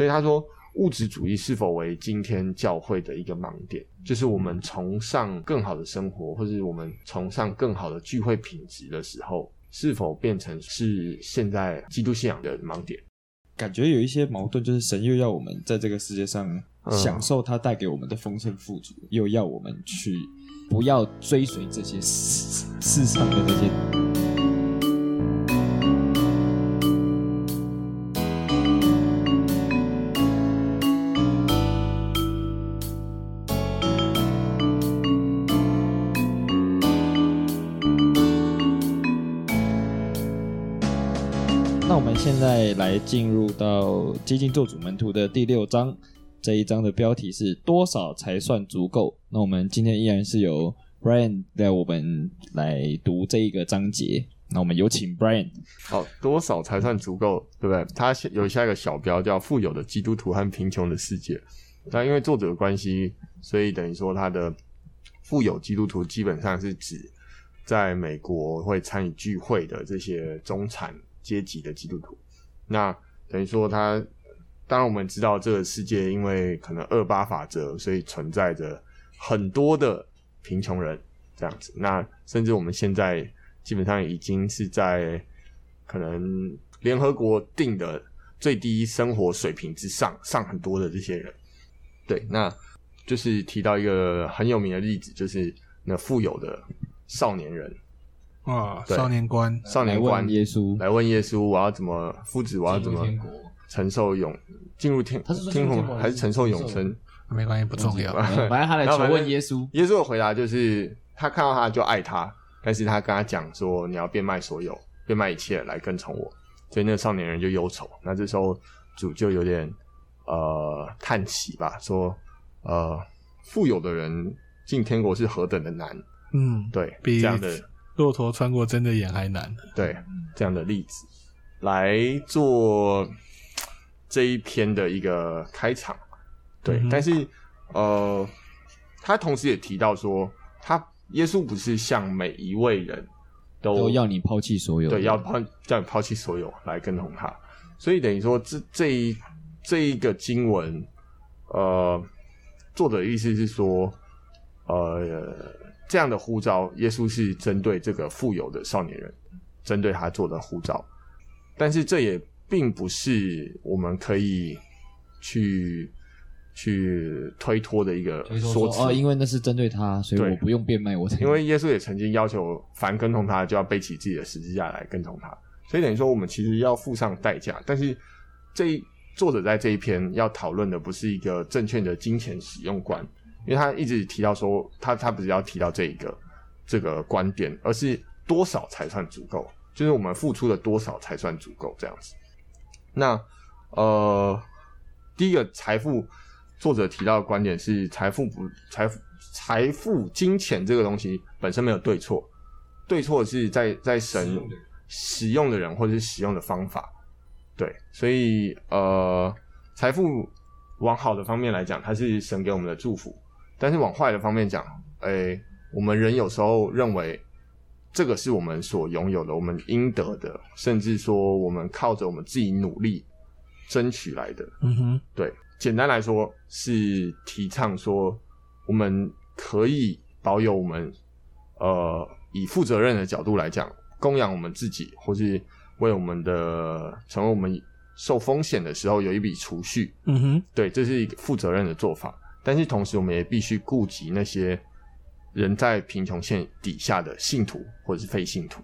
所以他说，物质主义是否为今天教会的一个盲点？就是我们崇尚更好的生活，或是我们崇尚更好的聚会品质的时候，是否变成是现在基督信仰的盲点？感觉有一些矛盾，就是神又要我们在这个世界上享受他带给我们的丰盛富足，又要我们去不要追随这些世世上的这些。来进入到基金做主门徒的第六章，这一章的标题是多少才算足够？那我们今天依然是由 Brian 带我们来读这一个章节。那我们有请 Brian。好，多少才算足够？对不对？他有下一个小标叫“富有的基督徒和贫穷的世界”。那因为作者的关系，所以等于说他的富有基督徒基本上是指在美国会参与聚会的这些中产。阶级的基督徒，那等于说他，当然我们知道这个世界因为可能二八法则，所以存在着很多的贫穷人这样子。那甚至我们现在基本上已经是在可能联合国定的最低生活水平之上，上很多的这些人。对，那就是提到一个很有名的例子，就是那富有的少年人。啊，少年观，少年观，耶稣来问耶稣，我要怎么夫子，我要怎么承受永进入天天国，还是承受永生？没关系，不重要。反正他来求问耶稣，耶稣的回答就是，他看到他就爱他，但是他跟他讲说，你要变卖所有，变卖一切来跟从我。所以那个少年人就忧愁。那这时候主就有点呃叹息吧，说呃富有的人进天国是何等的难。嗯，对，这样的。骆驼穿过针的眼还难，对这样的例子来做这一篇的一个开场，对，嗯、但是呃，他同时也提到说，他耶稣不是向每一位人都，都要你抛弃所有，对，要抛叫你抛弃所有来跟从他，所以等于说这这一这一个经文，呃，作者的意思是说，呃。这样的呼召，耶稣是针对这个富有的少年人，针对他做的呼召，但是这也并不是我们可以去去推脱的一个说辞哦，因为那是针对他，所以我不用变卖我。因为耶稣也曾经要求，凡跟从他就要背起自己的十字架来跟从他，所以等于说我们其实要付上代价。但是这一作者在这一篇要讨论的不是一个正确的金钱使用观。因为他一直提到说，他他不是要提到这一个这个观点，而是多少才算足够？就是我们付出的多少才算足够这样子。那呃，第一个财富，作者提到的观点是财富不财富财富金钱这个东西本身没有对错，对错是在在神使用的人或者是使用的方法。对，所以呃，财富往好的方面来讲，它是神给我们的祝福。但是往坏的方面讲，诶、欸，我们人有时候认为这个是我们所拥有的，我们应得的，甚至说我们靠着我们自己努力争取来的。嗯哼，对，简单来说是提倡说我们可以保有我们呃以负责任的角度来讲，供养我们自己，或是为我们的成为我们受风险的时候有一笔储蓄。嗯哼，对，这是一个负责任的做法。但是同时，我们也必须顾及那些人在贫穷线底下的信徒或者是非信徒。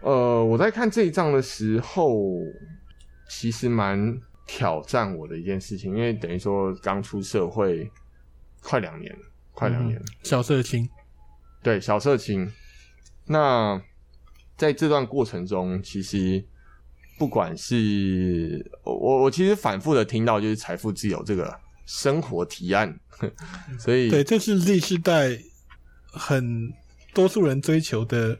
呃，我在看这一章的时候，其实蛮挑战我的一件事情，因为等于说刚出社会快两年，快两年，小社青，对，小社青。那在这段过程中，其实不管是我，我其实反复的听到就是财富自由这个。生活提案，所以对，这是 Z 世代很多数人追求的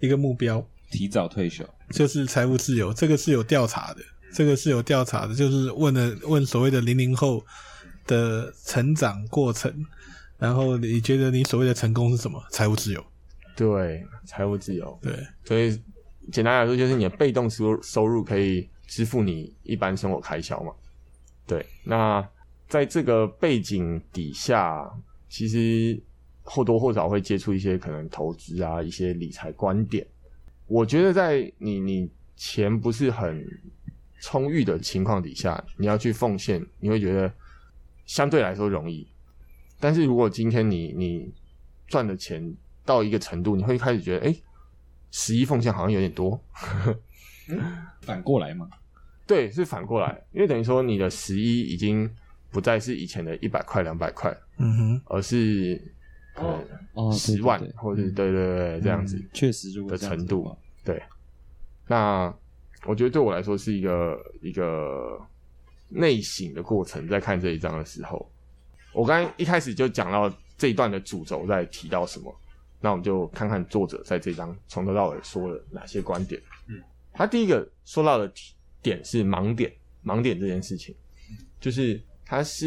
一个目标，提早退休就是财务自由。这个是有调查的，这个是有调查的，就是问了问所谓的零零后的成长过程，然后你觉得你所谓的成功是什么？财务自由。对，财务自由。对，所以简单来说，就是你的被动收收入可以支付你一般生活开销嘛。对，那在这个背景底下，其实或多或少会接触一些可能投资啊，一些理财观点。我觉得在你你钱不是很充裕的情况底下，你要去奉献，你会觉得相对来说容易。但是如果今天你你赚的钱到一个程度，你会开始觉得，哎，十一奉献好像有点多。反过来吗？对，是反过来，因为等于说你的十一已经不再是以前的一百块、两百块，嗯哼，而是哦十万，或者对对对这样子，确实的程度，对。那我觉得对我来说是一个一个内省的过程，在看这一章的时候，我刚才一开始就讲到这一段的主轴在提到什么，那我们就看看作者在这一章从头到尾说了哪些观点。嗯，他第一个说到的点是盲点，盲点这件事情，就是他是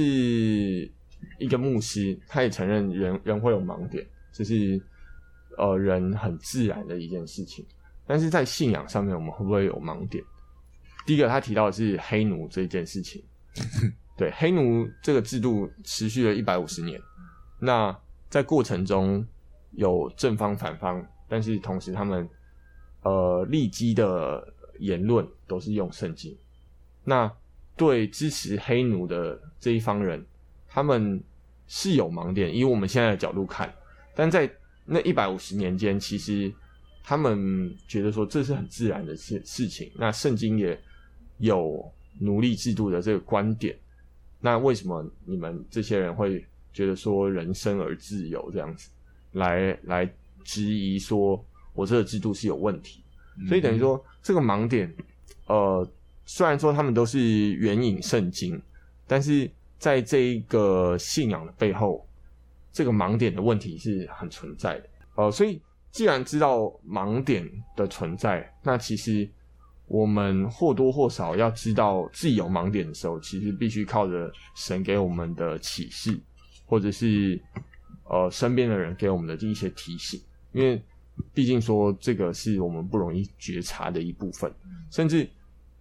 一个牧师，他也承认人人会有盲点，这是呃人很自然的一件事情。但是在信仰上面，我们会不会有盲点？第一个他提到的是黑奴这件事情。对，黑奴这个制度持续了一百五十年，那在过程中有正方反方，但是同时他们呃立基的言论都是用圣经。那对支持黑奴的这一方人，他们是有盲点，以我们现在的角度看，但在那一百五十年间，其实他们觉得说这是很自然的事事情。那圣经也有奴隶制度的这个观点。那为什么你们这些人会觉得说人生而自由这样子，来来质疑说我这个制度是有问题？所以等于说这个盲点，呃，虽然说他们都是援引圣经，但是在这一个信仰的背后，这个盲点的问题是很存在的。呃，所以既然知道盲点的存在，那其实。我们或多或少要知道自己有盲点的时候，其实必须靠着神给我们的启示，或者是呃身边的人给我们的这一些提醒，因为毕竟说这个是我们不容易觉察的一部分。甚至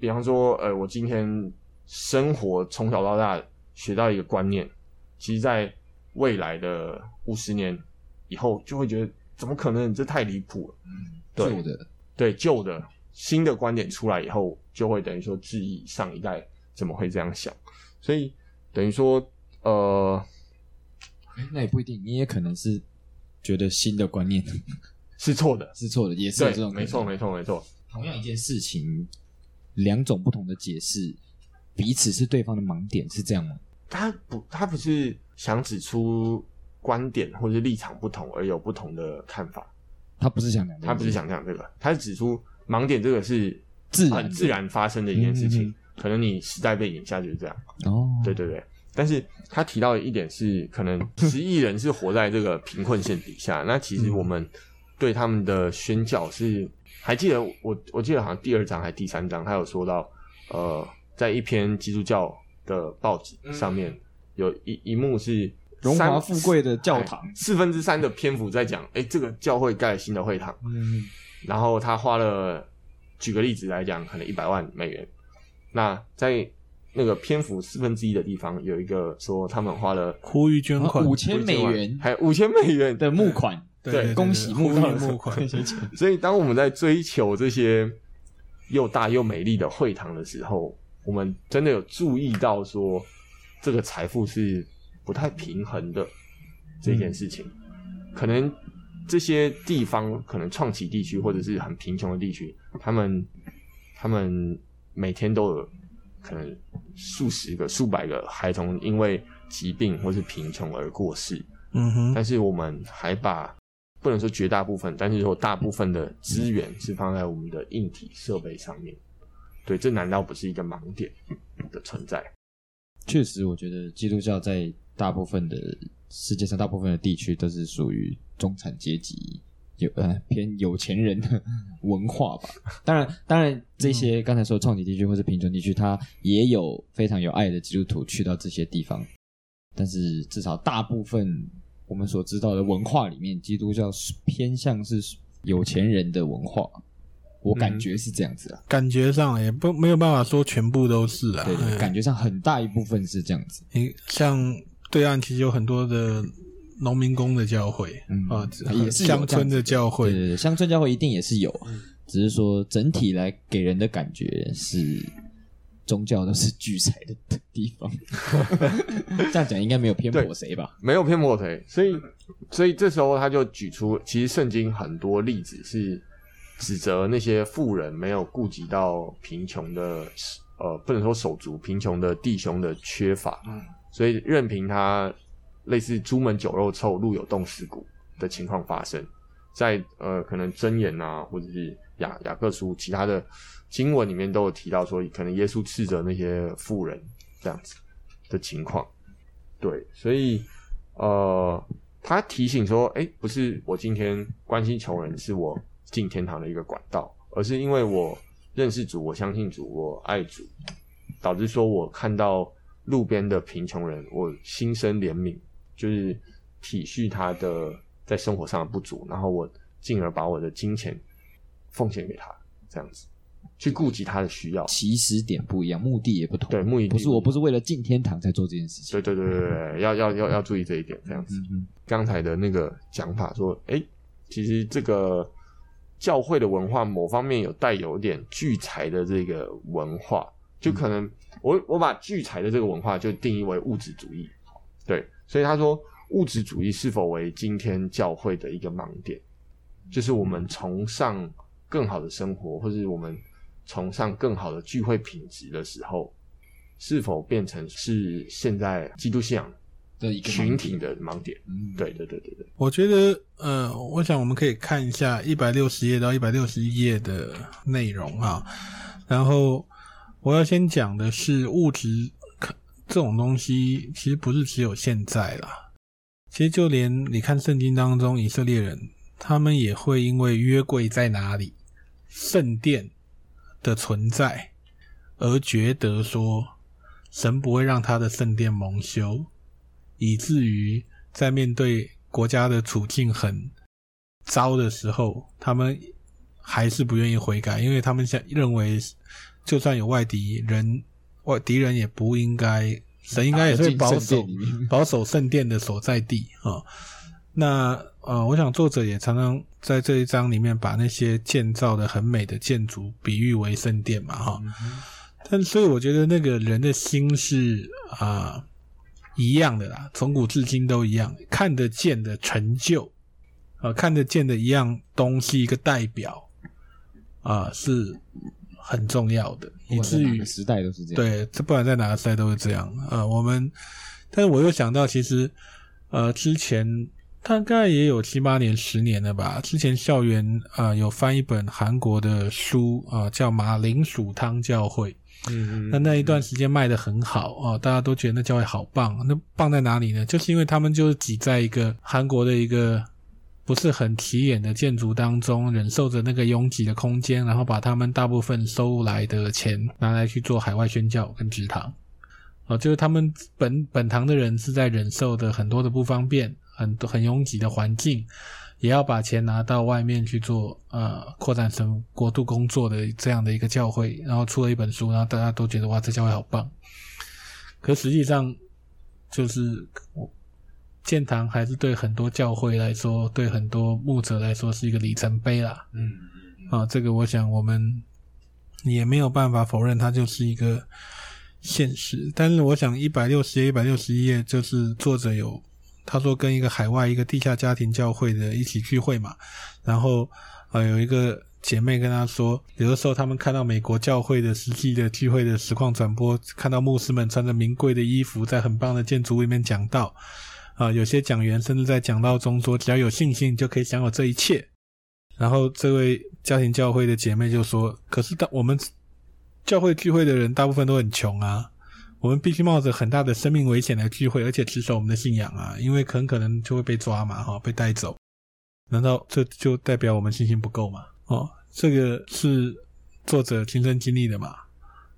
比方说，呃，我今天生活从小到大学到一个观念，其实在未来的五十年以后，就会觉得怎么可能？这太离谱了。对旧的，对旧的。新的观点出来以后，就会等于说质疑上一代怎么会这样想，所以等于说，呃，那也不一定，你也可能是觉得新的观念是错的，是错的，也是有这种没错，没错，没错。同样一件事情，两种不同的解释，彼此是对方的盲点，是这样吗？他不，他不是想指出观点或者是立场不同而有不同的看法，他不是想讲，他不是想讲这个，他是指出。盲点这个是自很自然发生的一件事情，嗯、可能你时代背景下就是这样。哦，对对对。但是他提到的一点是，可能 十亿人是活在这个贫困线底下。那其实我们对他们的宣教是，还记得我我记得好像第二章还是第三章，他有说到，呃，在一篇基督教的报纸上面有一一幕是荣华富贵的教堂，四分之三的篇幅在讲，哎，这个教会盖了新的会堂。嗯。然后他花了，举个例子来讲，可能一百万美元。那在那个篇幅四分之一的地方，有一个说他们花了呼吁捐款五千美元，还有五千美元的募款。对，恭喜募到募款。所以当我们在追求这些又大又美丽的会堂的时候，我们真的有注意到说，这个财富是不太平衡的这件事情，嗯、可能。这些地方可能创起地区或者是很贫穷的地区，他们他们每天都有可能数十个、数百个孩童因为疾病或是贫穷而过世。嗯哼。但是我们还把不能说绝大部分，但是说大部分的资源是放在我们的硬体设备上面。对，这难道不是一个盲点的存在？确实，我觉得基督教在大部分的世界上大部分的地区都是属于。中产阶级有呃偏有钱人的文化吧，当然当然这些刚才说创启地区或是贫穷地区，它也有非常有爱的基督徒去到这些地方，但是至少大部分我们所知道的文化里面，基督教是偏向是有钱人的文化。我感觉是这样子啊，感觉上也不没有办法说全部都是啊，对，感觉上很大一部分是这样子。你像对岸其实有很多的农民工的教会，嗯啊，也是乡村的教会，对对对，乡村教会一定也是有，只是说整体来给人的感觉是宗教都是聚财的地方。这样讲应该没有偏颇谁吧？没有偏颇谁，所以所以这时候他就举出，其实圣经很多例子是。指责那些富人没有顾及到贫穷的，呃，不能说手足贫穷的弟兄的缺乏，嗯，所以任凭他类似朱门酒肉臭，路有冻死骨的情况发生，在呃可能箴言啊，或者是雅雅各书其他的经文里面都有提到说，可能耶稣斥责那些富人这样子的情况，对，所以呃，他提醒说，哎、不是我今天关心穷人，是我。进天堂的一个管道，而是因为我认识主，我相信主，我爱主，导致说我看到路边的贫穷人，我心生怜悯，就是体恤他的在生活上的不足，然后我进而把我的金钱奉献给他，这样子去顾及他的需要。起始点不一样，目的也不同。对，目的不是我不是为了进天堂才做这件事情。对对对对对，要要要要注意这一点，这样子。刚、嗯、才的那个讲法说，哎、欸，其实这个。教会的文化某方面有带有点聚财的这个文化，就可能我我把聚财的这个文化就定义为物质主义，对，所以他说物质主义是否为今天教会的一个盲点，就是我们崇尚更好的生活，或是我们崇尚更好的聚会品质的时候，是否变成是现在基督信仰的一个群体的盲点，嗯，对对对对对。我觉得，呃，我想我们可以看一下一百六十页到一百六十一页的内容啊。然后我要先讲的是物质这种东西，其实不是只有现在啦。其实就连你看圣经当中，以色列人他们也会因为约柜在哪里，圣殿的存在，而觉得说神不会让他的圣殿蒙羞。以至于在面对国家的处境很糟的时候，他们还是不愿意悔改，因为他们想认为，就算有外敌人，外敌人也不应该，神应该也是保守保守圣殿的所在地啊。那呃，我想作者也常常在这一章里面把那些建造的很美的建筑比喻为圣殿嘛，哈。但所以我觉得那个人的心是啊。呃一样的啦，从古至今都一样，看得见的成就，啊，看得见的一样东西，一个代表，啊，是很重要的，以至于时代都是这样。对，这不管在哪个时代都是这样。啊，我们，但是我又想到，其实，呃，之前大概也有七八年、十年了吧。之前校园啊，有翻一本韩国的书啊，叫《马铃薯汤教会》。嗯，那那一段时间卖的很好哦，大家都觉得那教会好棒。那棒在哪里呢？就是因为他们就是挤在一个韩国的一个不是很起眼的建筑当中，忍受着那个拥挤的空间，然后把他们大部分收来的钱拿来去做海外宣教跟职堂。哦，就是他们本本堂的人是在忍受的很多的不方便，很多很拥挤的环境。也要把钱拿到外面去做，呃，扩展成国度工作的这样的一个教会，然后出了一本书，然后大家都觉得哇，这教会好棒。可实际上，就是建堂还是对很多教会来说，对很多牧者来说是一个里程碑啦。嗯，啊，这个我想我们也没有办法否认，它就是一个现实。但是我想一百六十页、一百六十一页，就是作者有。他说跟一个海外一个地下家庭教会的一起聚会嘛，然后呃有一个姐妹跟他说，有的时候他们看到美国教会的实际的聚会的实况转播，看到牧师们穿着名贵的衣服在很棒的建筑里面讲道，啊、有些讲员甚至在讲道中说，只要有信心就可以享有这一切。然后这位家庭教会的姐妹就说，可是当我们教会聚会的人大部分都很穷啊。我们必须冒着很大的生命危险来聚会，而且持守我们的信仰啊，因为很可能就会被抓嘛，哈，被带走。难道这就代表我们信心不够吗？哦，这个是作者亲身经历的嘛。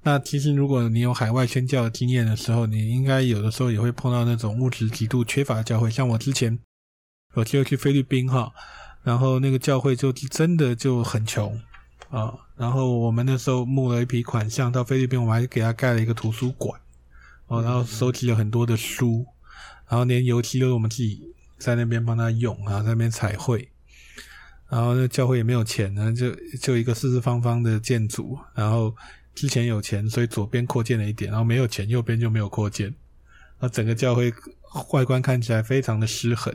那其实如果你有海外宣教经验的时候，你应该有的时候也会碰到那种物质极度缺乏的教会，像我之前我就去菲律宾哈，然后那个教会就真的就很穷啊。然后我们那时候募了一笔款项到菲律宾，我们还给他盖了一个图书馆哦，然后收集了很多的书，然后连油漆都是我们自己在那边帮他用，然后在那边彩绘。然后那教会也没有钱呢，就就一个四四方方的建筑，然后之前有钱，所以左边扩建了一点，然后没有钱，右边就没有扩建。那整个教会外观看起来非常的失衡。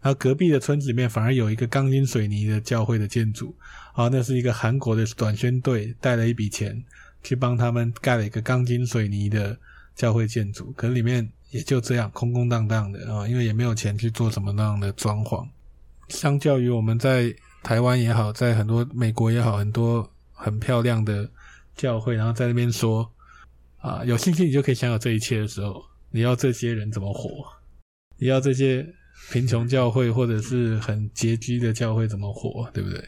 然后隔壁的村子里面反而有一个钢筋水泥的教会的建筑，啊，那是一个韩国的短宣队带了一笔钱去帮他们盖了一个钢筋水泥的教会建筑，可里面也就这样空空荡荡的啊，因为也没有钱去做什么那样的装潢。相较于我们在台湾也好，在很多美国也好，很多很漂亮的教会，然后在那边说啊，有信心你就可以享有这一切的时候，你要这些人怎么活？你要这些贫穷教会或者是很拮据的教会怎么活？对不对？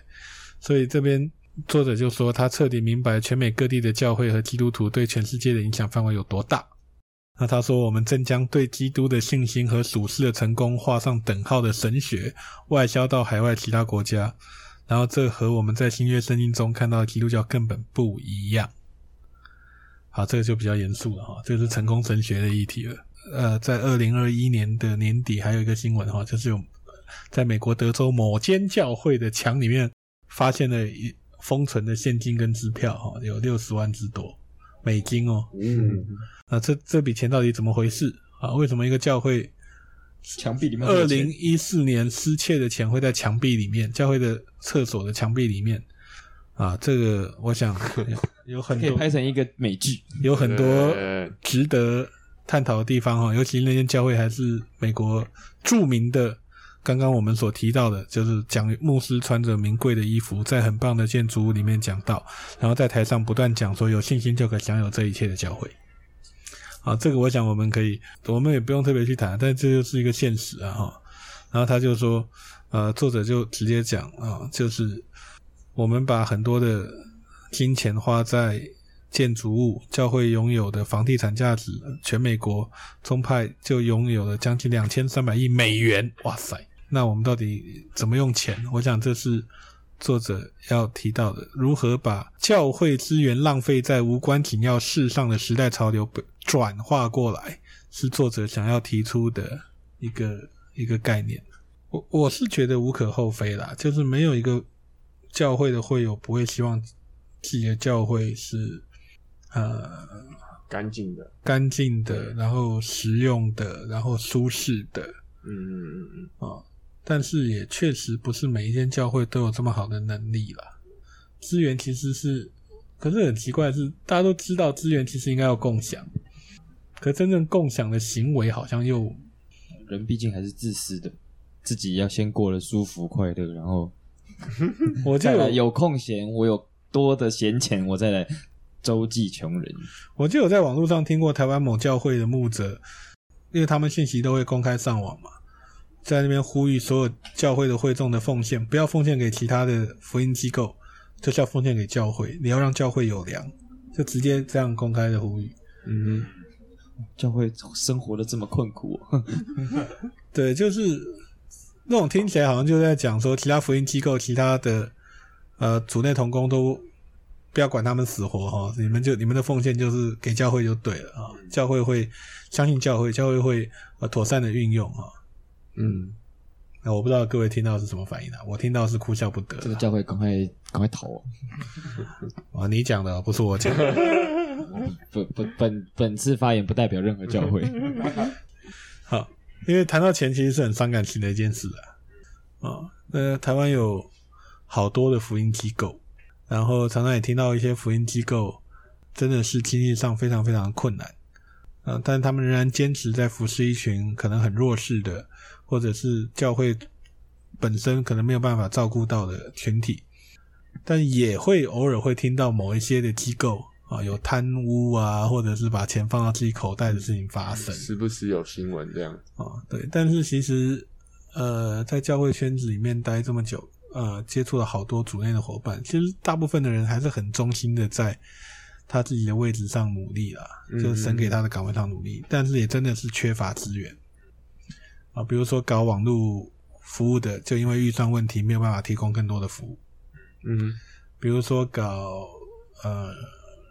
所以这边作者就说，他彻底明白全美各地的教会和基督徒对全世界的影响范围有多大。那他说，我们正将对基督的信心和属世的成功画上等号的神学外销到海外其他国家，然后这和我们在新约圣经中看到的基督教根本不一样。好，这个就比较严肃了哈，这个是成功神学的议题了。呃，在二零二一年的年底，还有一个新闻哈，就是有在美国德州某间教会的墙里面发现了一封存的现金跟支票哈，有六十万之多。美金哦，嗯，那这这笔钱到底怎么回事啊？为什么一个教会墙壁里面二零一四年失窃的钱会在墙壁里面？教会的厕所的墙壁里面啊？这个我想 有很多可以拍成一个美剧，有很多值得探讨的地方哈。尤其那间教会还是美国著名的。刚刚我们所提到的，就是讲牧师穿着名贵的衣服，在很棒的建筑物里面讲道，然后在台上不断讲说有信心就可享有这一切的教会。啊，这个我想我们可以，我们也不用特别去谈，但这就是一个现实啊哈。然后他就说，呃，作者就直接讲啊，就是我们把很多的金钱花在建筑物，教会拥有的房地产价值，全美国宗派就拥有了将近两千三百亿美元，哇塞！那我们到底怎么用钱？我想这是作者要提到的：如何把教会资源浪费在无关紧要事上的时代潮流转化过来，是作者想要提出的一个一个概念。我我是觉得无可厚非啦，就是没有一个教会的会友不会希望自己的教会是呃干净的、干净的，然后实用的，然后舒适的。嗯嗯嗯嗯啊。哦但是也确实不是每一间教会都有这么好的能力啦。资源其实是，可是很奇怪的是，大家都知道资源其实应该要共享，可真正共享的行为好像又，人毕竟还是自私的，自己要先过得舒服快乐，然后 我再来有空闲，我有多的闲钱，我再来周济穷人。我就有在网络上听过台湾某教会的牧者，因为他们信息都会公开上网嘛。在那边呼吁所有教会的会众的奉献，不要奉献给其他的福音机构，就是要奉献给教会。你要让教会有粮，就直接这样公开的呼吁。嗯，教会生活的这么困苦，对，就是那种听起来好像就在讲说，其他福音机构、其他的呃主内同工都不要管他们死活哈，你们就你们的奉献就是给教会就对了啊，教会会相信教会，教会会呃妥善的运用哈。嗯，那我不知道各位听到是什么反应啊？我听到是哭笑不得。这个教会赶快赶快逃啊！啊，你讲的不是我讲的。本本本本次发言不代表任何教会。好，因为谈到钱，其实是很伤感情的一件事啊。啊，那台湾有好多的福音机构，然后常常也听到一些福音机构真的是经济上非常非常困难。啊，但他们仍然坚持在服侍一群可能很弱势的。或者是教会本身可能没有办法照顾到的群体，但也会偶尔会听到某一些的机构啊有贪污啊，或者是把钱放到自己口袋的事情发生，时不时有新闻这样啊。对，但是其实呃，在教会圈子里面待这么久，呃，接触了好多组内的伙伴，其实大部分的人还是很忠心的在他自己的位置上努力了，就是神给他的岗位上努力，但是也真的是缺乏资源。啊，比如说搞网络服务的，就因为预算问题没有办法提供更多的服务。嗯，比如说搞呃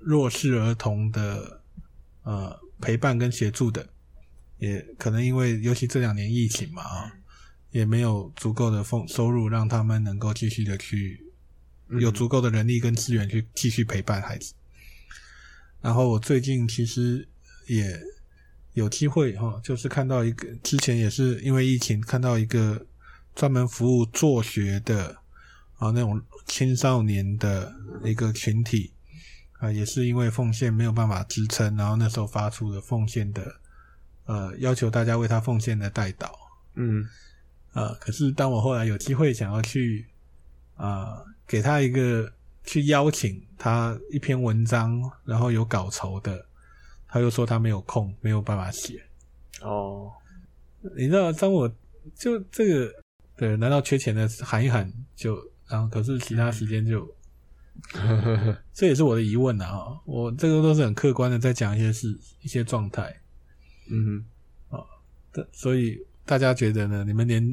弱势儿童的呃陪伴跟协助的，也可能因为尤其这两年疫情嘛啊，也没有足够的丰收入让他们能够继续的去有足够的人力跟资源去继续陪伴孩子。然后我最近其实也有机会哈，就是看到一个之前也是因为疫情看到一个专门服务做学的啊那种青少年的一个群体啊，也是因为奉献没有办法支撑，然后那时候发出了奉献的呃要求大家为他奉献的代祷，嗯，啊，可是当我后来有机会想要去啊给他一个。去邀请他一篇文章，然后有稿酬的，他又说他没有空，没有办法写。哦，你知道，当我就这个，对，难道缺钱的喊一喊就，然后可是其他时间就，这也是我的疑问啊！我这个都是很客观的在讲一些事、一些状态。嗯哼，啊，所以大家觉得呢？你们连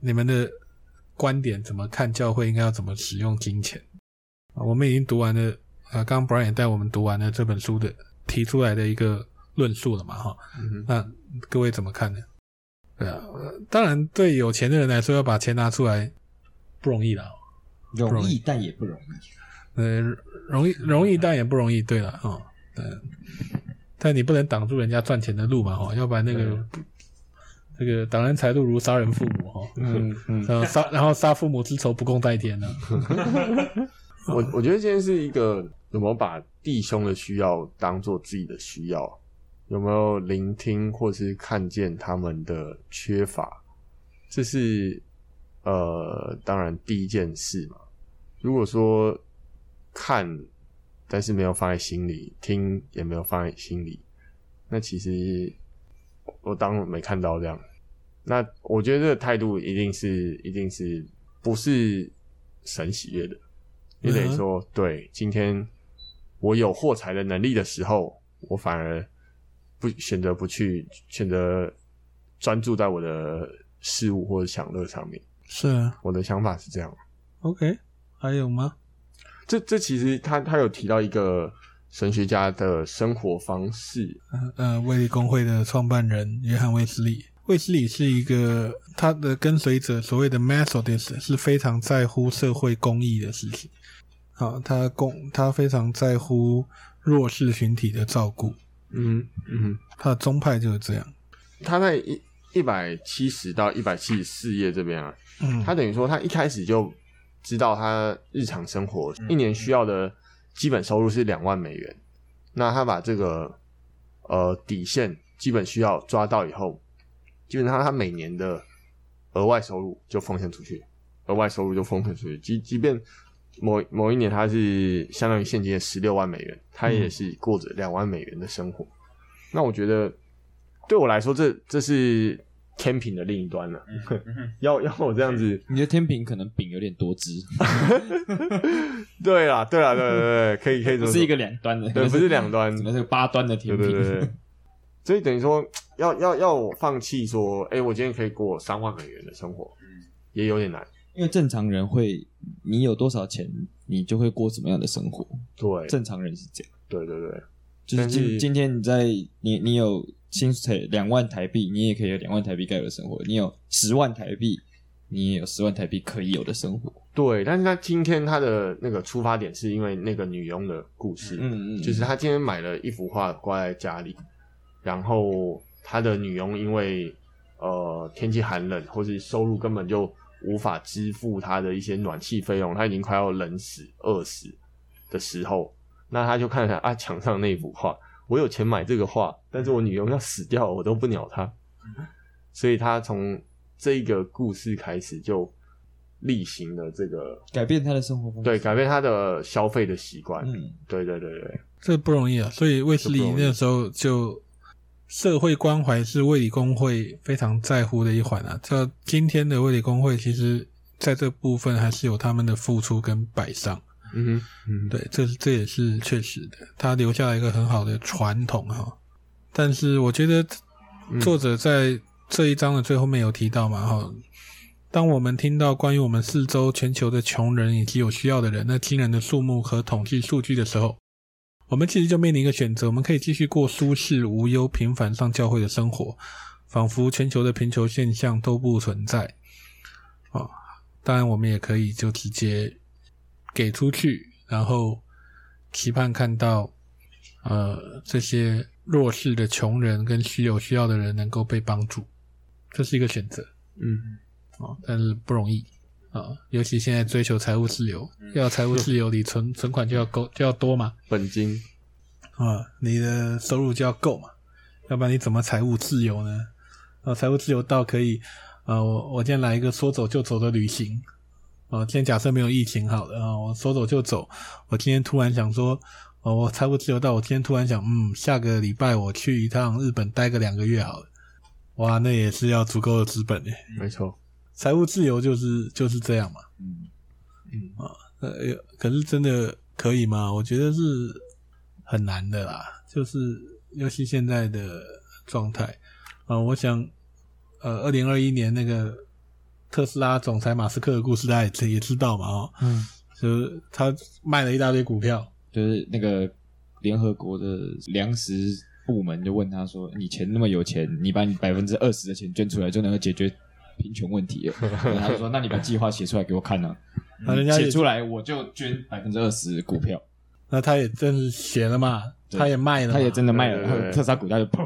你们的观点怎么看教会应该要怎么使用金钱啊？我们已经读完了，啊，刚刚 Brian 也带我们读完了这本书的提出来的一个论述了嘛，哈、嗯，那各位怎么看呢？对啊，当然对有钱的人来说，要把钱拿出来不容易啦，容易但也不容易，呃，容易容易但也不容易，对了，哈，嗯，但你不能挡住人家赚钱的路嘛，哈，要不然那个这个挡人财路如杀人父母，哈，嗯嗯，然后杀然后杀父母之仇不共戴天呢。我我觉得今天是一个有没有把弟兄的需要当做自己的需要，有没有聆听或是看见他们的缺乏，这是呃当然第一件事嘛。如果说看，但是没有放在心里，听也没有放在心里，那其实我当没看到这样。那我觉得这个态度一定是一定是不是神喜悦的。也等于说，对，今天我有获财的能力的时候，我反而不选择不去选择专注在我的事物或者享乐上面。是啊，我的想法是这样。OK，还有吗？这这其实他他有提到一个神学家的生活方式。呃呃，卫理公会的创办人约翰卫斯理。卫斯理是一个他的跟随者，所谓的 Methodist 是非常在乎社会公益的事情。好，他公他非常在乎弱势群体的照顾，嗯嗯，他的宗派就是这样。他在一一百七十到一百七十四页这边啊，嗯，他等于说他一开始就知道他日常生活一年需要的基本收入是两万美元，那他把这个呃底线基本需要抓到以后，基本上他每年的额外收入就奉献出去，额外收入就奉献出去，即即便。某某一年，他是相当于现金的十六万美元，他也是过着两万美元的生活。嗯、那我觉得，对我来说，这这是天平的另一端了。要要我这样子，你的天平可能饼有点多汁。对啦，对啦，对对对，可以可以不是一个两端的，对，不是两端，可能是八端的天平。对对对对，所以等于说，要要要我放弃说，哎、欸，我今天可以过三万美元的生活，嗯、也有点难。因为正常人会，你有多少钱，你就会过什么样的生活。对，正常人是这样。对对对，就是今今天你在你你有薪水两万台币，你也可以有两万台币该有的生活。你有十万台币，你也有十万台币可以有的生活。对，但是他今天他的那个出发点是因为那个女佣的故事，嗯嗯，就是他今天买了一幅画挂在家里，然后他的女佣因为呃天气寒冷，或是收入根本就。无法支付他的一些暖气费用，他已经快要冷死、饿死的时候，那他就看看啊墙上那幅画，我有钱买这个画，但是我女佣要死掉，我都不鸟他，所以他从这一个故事开始就例行了这个改变他的生活方式，对，改变他的消费的习惯，嗯，对对对对，这不容易啊，所以卫斯理那时候就。社会关怀是卫理公会非常在乎的一环啊。这今天的卫理公会，其实在这部分还是有他们的付出跟摆上。嗯哼，嗯，对，这这也是确实的。他留下了一个很好的传统哈。但是我觉得作者在这一章的最后面有提到嘛哈，当我们听到关于我们四周全球的穷人以及有需要的人那惊人的数目和统计数据的时候，我们其实就面临一个选择：我们可以继续过舒适无忧、平凡上教会的生活，仿佛全球的贫穷现象都不存在。啊，当然，我们也可以就直接给出去，然后期盼看到，呃，这些弱势的穷人跟需有需要的人能够被帮助，这是一个选择。嗯，啊，但是不容易啊，尤其现在追求财务自由，要财务自由，你存 存款就要够，就要多嘛，本金啊，你的收入就要够嘛，要不然你怎么财务自由呢？啊，财务自由到可以。啊，我我今天来一个说走就走的旅行。啊，今天假设没有疫情好了啊，我说走就走。我今天突然想说，哦，我财务自由到我今天突然想，嗯，下个礼拜我去一趟日本待个两个月好了。哇，那也是要足够的资本诶。没错，财务自由就是就是这样嘛。嗯嗯啊，呃，可是真的可以吗？我觉得是很难的啦。就是尤其现在的状态啊，我想。呃，二零二一年那个特斯拉总裁马斯克的故事，大家也也知道嘛？哦，嗯，就是他卖了一大堆股票，就是那个联合国的粮食部门就问他说：“你钱那么有钱，你把你百分之二十的钱捐出来，就能够解决贫穷问题了？”他就说：“那你把计划写出来给我看呢？那人家写出来我就捐百分之二十股票。”那他也真是写了嘛？他也卖了，他也真的卖了，然后特斯拉股价就砰。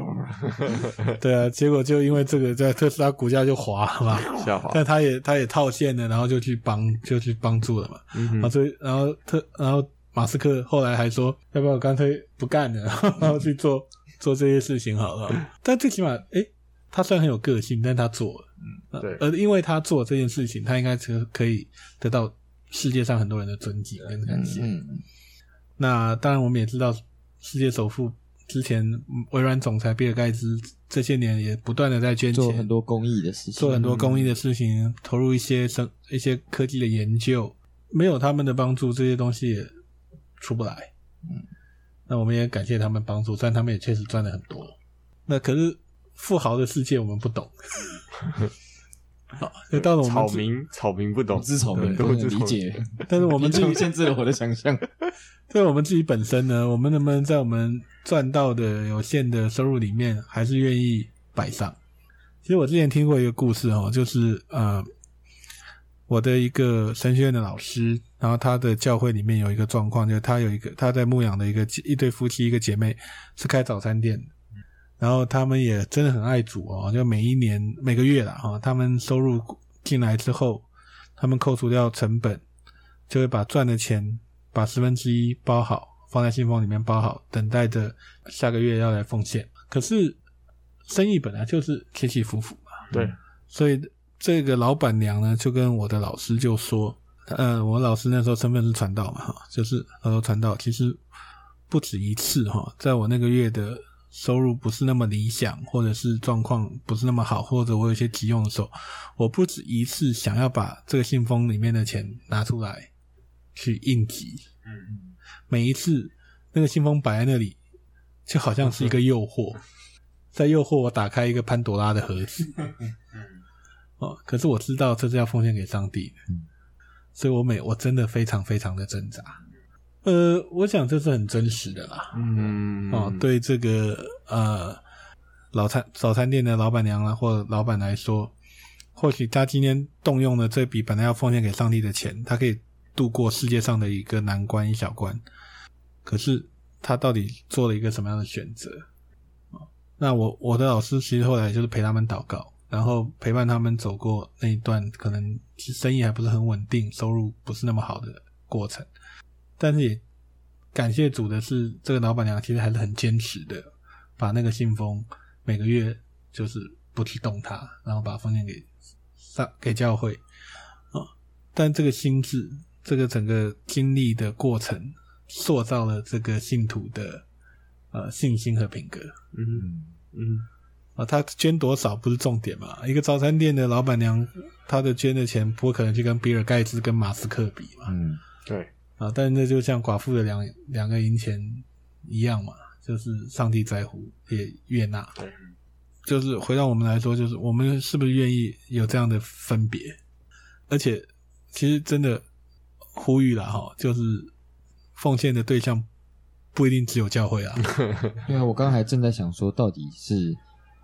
对啊，结果就因为这个，在特斯拉股价就滑了嘛，下滑。但他也他也套现了，然后就去帮就去帮助了嘛。嗯啊。所以然后特然后马斯克后来还说，要不要我干脆不干了，然后去做做这些事情好了。但最起码，诶，他虽然很有个性，但他做了。嗯，对。而因为他做这件事情，他应该可可以得到世界上很多人的尊敬跟感谢。嗯。那当然，我们也知道。世界首富之前，微软总裁比尔盖茨这些年也不断的在捐钱，做很多公益的事情，做很多公益的事情，投入一些生一些科技的研究。没有他们的帮助，这些东西也出不来。嗯，那我们也感谢他们帮助，虽然他们也确实赚了很多。那可是富豪的世界我们不懂。好，就到了我们草民，草民不懂，知草民都能理解，但是我们 自己限制了我的想象。对我们自己本身呢，我们能不能在我们赚到的有限的收入里面，还是愿意摆上？其实我之前听过一个故事哦，就是呃，我的一个神学院的老师，然后他的教会里面有一个状况，就是他有一个他在牧养的一个一对夫妻，一个姐妹是开早餐店，然后他们也真的很爱主哦，就每一年每个月啦哈，他们收入进来之后，他们扣除掉成本，就会把赚的钱。把十分之一包好，放在信封里面包好，等待着下个月要来奉献。可是生意本来就是起起伏伏嘛，对，所以这个老板娘呢，就跟我的老师就说，呃，我老师那时候身份是传道嘛，哈，就是他说传道其实不止一次哈，在我那个月的收入不是那么理想，或者是状况不是那么好，或者我有些急用的时候，我不止一次想要把这个信封里面的钱拿出来。去应急，嗯，每一次那个信封摆在那里，就好像是一个诱惑，在诱惑我打开一个潘多拉的盒子，哦，可是我知道这是要奉献给上帝的，所以我每我真的非常非常的挣扎，呃，我想这是很真实的啦，嗯，哦，对这个呃老餐早餐店的老板娘啊或老板来说，或许他今天动用了这笔本来要奉献给上帝的钱，他可以。度过世界上的一个难关一小关，可是他到底做了一个什么样的选择？那我我的老师其实后来就是陪他们祷告，然后陪伴他们走过那一段可能生意还不是很稳定，收入不是那么好的过程。但是也感谢主的是，这个老板娘其实还是很坚持的，把那个信封每个月就是不去动它，然后把它奉献给上给教会啊。但这个心智。这个整个经历的过程，塑造了这个信徒的呃信心和品格。嗯嗯啊，他捐多少不是重点嘛？一个早餐店的老板娘，她的捐的钱不可能去跟比尔盖茨、跟马斯克比嘛。嗯，对啊，但是那就像寡妇的两两个银钱一样嘛，就是上帝在乎，也悦纳。对，就是回到我们来说，就是我们是不是愿意有这样的分别？而且其实真的呼吁了哈，就是奉献的对象不一定只有教会啊。对啊，我刚才正在想说，到底是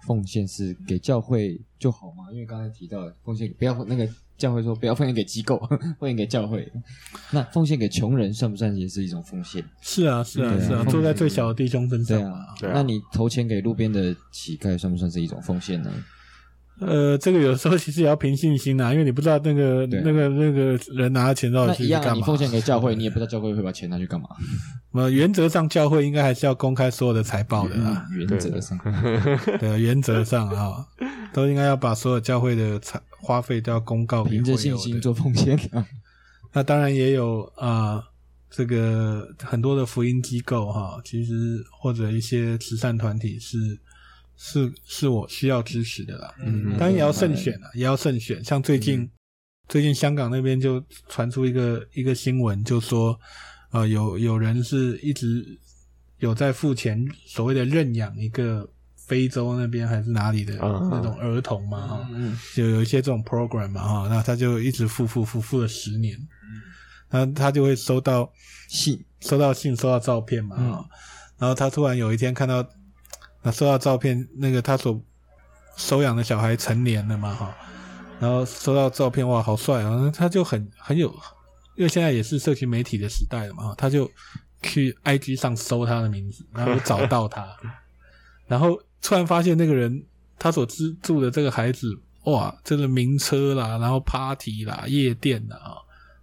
奉献是给教会就好吗？因为刚才提到奉献不要那个。教会说不要奉献给机构，奉献给教会。那奉献给穷人算不算也是一种奉献？是啊，是啊，是啊，坐在最小的弟兄身上啊。对啊，那你投钱给路边的乞丐算不算是一种奉献呢？呃，这个有时候其实也要凭信心呐，因为你不知道那个那个那个人拿的钱到底是干嘛。一样，你奉献给教会，你也不知道教会会把钱拿去干嘛。呃，原则上教会应该还是要公开所有的财报的啊。原则上，对，原则上啊，都应该要把所有教会的财花费都要公告。凭着信心做奉献。那当然也有啊，这个很多的福音机构哈，其实或者一些慈善团体是。是是我需要支持的啦，嗯，当然也要慎选啊，也要慎选。像最近，嗯、最近香港那边就传出一个一个新闻，就说，呃，有有人是一直有在付钱，所谓的认养一个非洲那边还是哪里的那种儿童嘛，哈、嗯，就有一些这种 program 嘛，哈，那他就一直付付付付了十年，然后他就会收到信，收到信，收到照片嘛，哈、嗯，然后他突然有一天看到。那收到照片，那个他所收养的小孩成年了嘛，哈，然后收到照片，哇，好帅啊！他就很很有，因为现在也是社群媒体的时代了嘛，他就去 IG 上搜他的名字，然后找到他，然后突然发现那个人他所资助的这个孩子，哇，这个名车啦，然后 party 啦，夜店啦啊。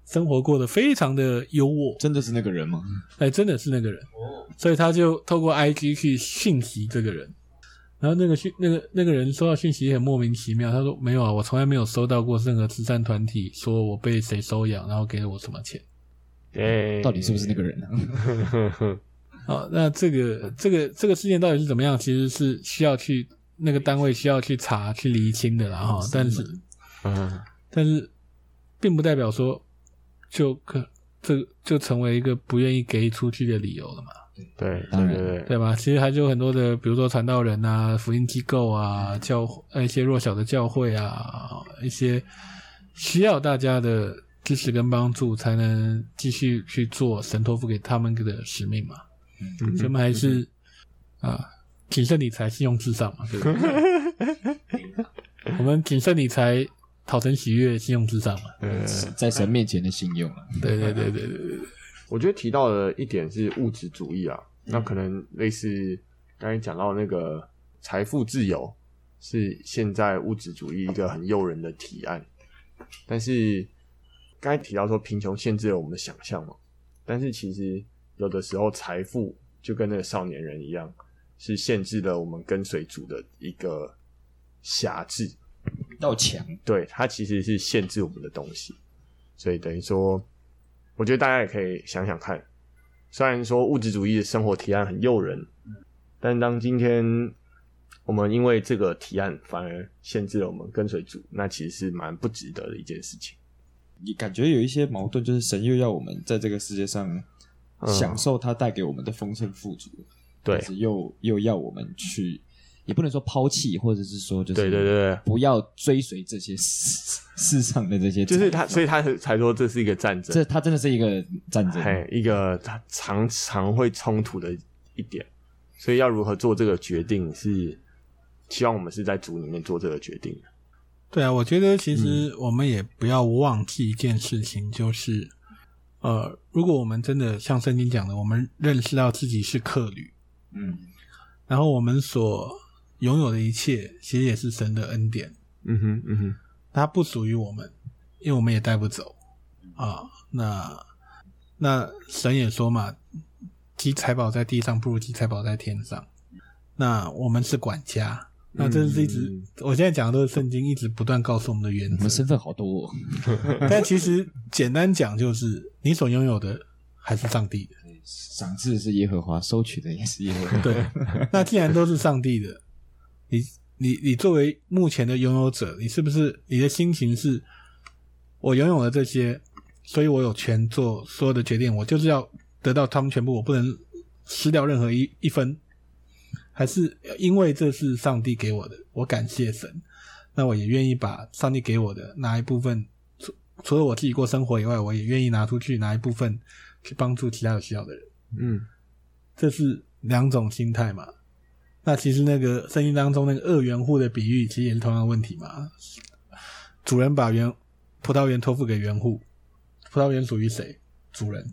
生活过得非常的优渥，真的是那个人吗？哎，真的是那个人，所以他就透过 IG 去讯息这个人，然后那个讯那个那个人收到讯息也很莫名其妙，他说没有啊，我从来没有收到过任何慈善团体说我被谁收养，然后给了我什么钱，对，到底是不是那个人呢？好，那这个这个这个事件到底是怎么样？其实是需要去那个单位需要去查去厘清的啦哈，但是，嗯，但是并不代表说。就可这就成为一个不愿意给出去的理由了嘛？对，当然对，对吧？其实还是有很多的，比如说传道人啊、福音机构啊、教一些弱小的教会啊，一些需要大家的支持跟帮助，才能继续去做神托付给他们的使命嘛。嗯，所以我们还是、嗯、啊，谨慎理财，信用至上嘛，对不对？我们谨慎理财。讨神喜悦，信用至上嘛。嗯，在神面前的信用啊。对对对对对对。我觉得提到的一点是物质主义啊，那可能类似刚才讲到那个财富自由，是现在物质主义一个很诱人的提案。但是刚才提到说贫穷限制了我们的想象嘛，但是其实有的时候财富就跟那个少年人一样，是限制了我们跟随主的一个辖制。要强，对，它其实是限制我们的东西，所以等于说，我觉得大家也可以想想看，虽然说物质主义的生活提案很诱人，但当今天我们因为这个提案反而限制了我们跟随主，那其实是蛮不值得的一件事情。你感觉有一些矛盾，就是神又要我们在这个世界上享受他带给我们的丰盛富足，对，又又要我们去。也不能说抛弃，或者是说就是对对对，不要追随这些世世上的这些，就是他，所以他才说这是一个战争。这他真的是一个战争，嘿，一个他常常会冲突的一点。所以要如何做这个决定，是希望我们是在组里面做这个决定的。对啊，我觉得其实我们也不要忘记一件事情，就是、嗯、呃，如果我们真的像圣经讲的，我们认识到自己是客旅，嗯，然后我们所拥有的一切，其实也是神的恩典。嗯哼，嗯哼，它不属于我们，因为我们也带不走啊。那那神也说嘛，积财宝在地上，不如积财宝在天上。那我们是管家，那这是一直，嗯、我现在讲的都是圣经一直不断告诉我们的原则。我们身份好多哦，但其实简单讲就是，你所拥有的还是上帝的，赏赐是耶和华，收取的也是耶和华。对，那既然都是上帝的。你你你作为目前的拥有者，你是不是你的心情是，我拥有了这些，所以我有权做所有的决定，我就是要得到他们全部，我不能失掉任何一一分，还是因为这是上帝给我的，我感谢神，那我也愿意把上帝给我的拿一部分除除了我自己过生活以外，我也愿意拿出去拿一部分去帮助其他有需要的人。嗯，这是两种心态嘛。那其实那个圣经当中那个二园户的比喻，其实也是同样的问题嘛。主人把园葡萄园托付给园户，葡萄园属于谁？主人。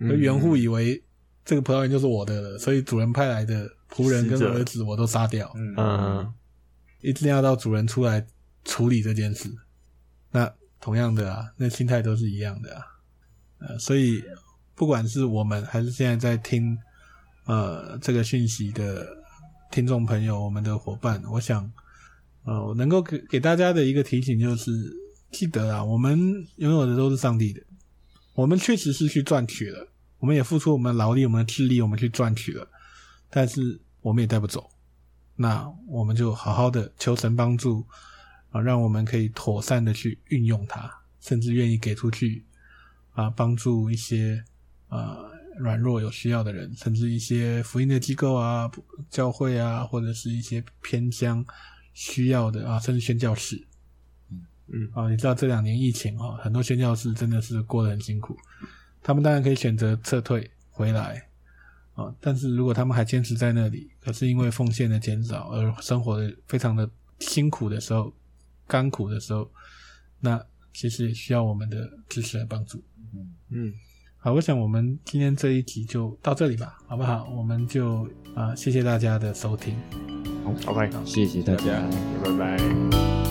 而园户以为这个葡萄园就是我的了，所以主人派来的仆人跟儿子我都杀掉。嗯嗯，一定要到主人出来处理这件事。那同样的啊，那心态都是一样的啊。呃，所以不管是我们还是现在在听呃这个讯息的听众朋友，我们的伙伴，我想呃能够给给大家的一个提醒就是，记得啊，我们拥有的都是上帝的。我们确实是去赚取了，我们也付出我们的劳力、我们的智力，我们去赚取了，但是我们也带不走。那我们就好好的求神帮助啊，让我们可以妥善的去运用它，甚至愿意给出去啊，帮助一些啊软弱有需要的人，甚至一些福音的机构啊、教会啊，或者是一些偏乡需要的啊，甚至宣教士。嗯嗯啊，你知道这两年疫情啊，很多宣教士真的是过得很辛苦。他们当然可以选择撤退回来啊，但是如果他们还坚持在那里，可是因为奉献的减少而生活的非常的辛苦的时候、甘苦的时候，那其实也需要我们的支持和帮助。嗯嗯，好，我想我们今天这一集就到这里吧，好不好？我们就啊，谢谢大家的收听。好，OK，谢谢大家，拜拜。